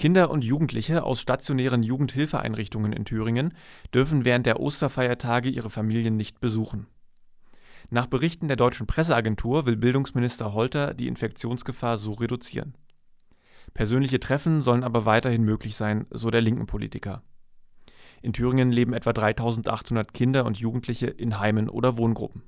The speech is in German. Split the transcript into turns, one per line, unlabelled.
Kinder und Jugendliche aus stationären Jugendhilfeeinrichtungen in Thüringen dürfen während der Osterfeiertage ihre Familien nicht besuchen. Nach Berichten der deutschen Presseagentur will Bildungsminister Holter die Infektionsgefahr so reduzieren. Persönliche Treffen sollen aber weiterhin möglich sein, so der linken Politiker. In Thüringen leben etwa 3800 Kinder und Jugendliche in Heimen oder Wohngruppen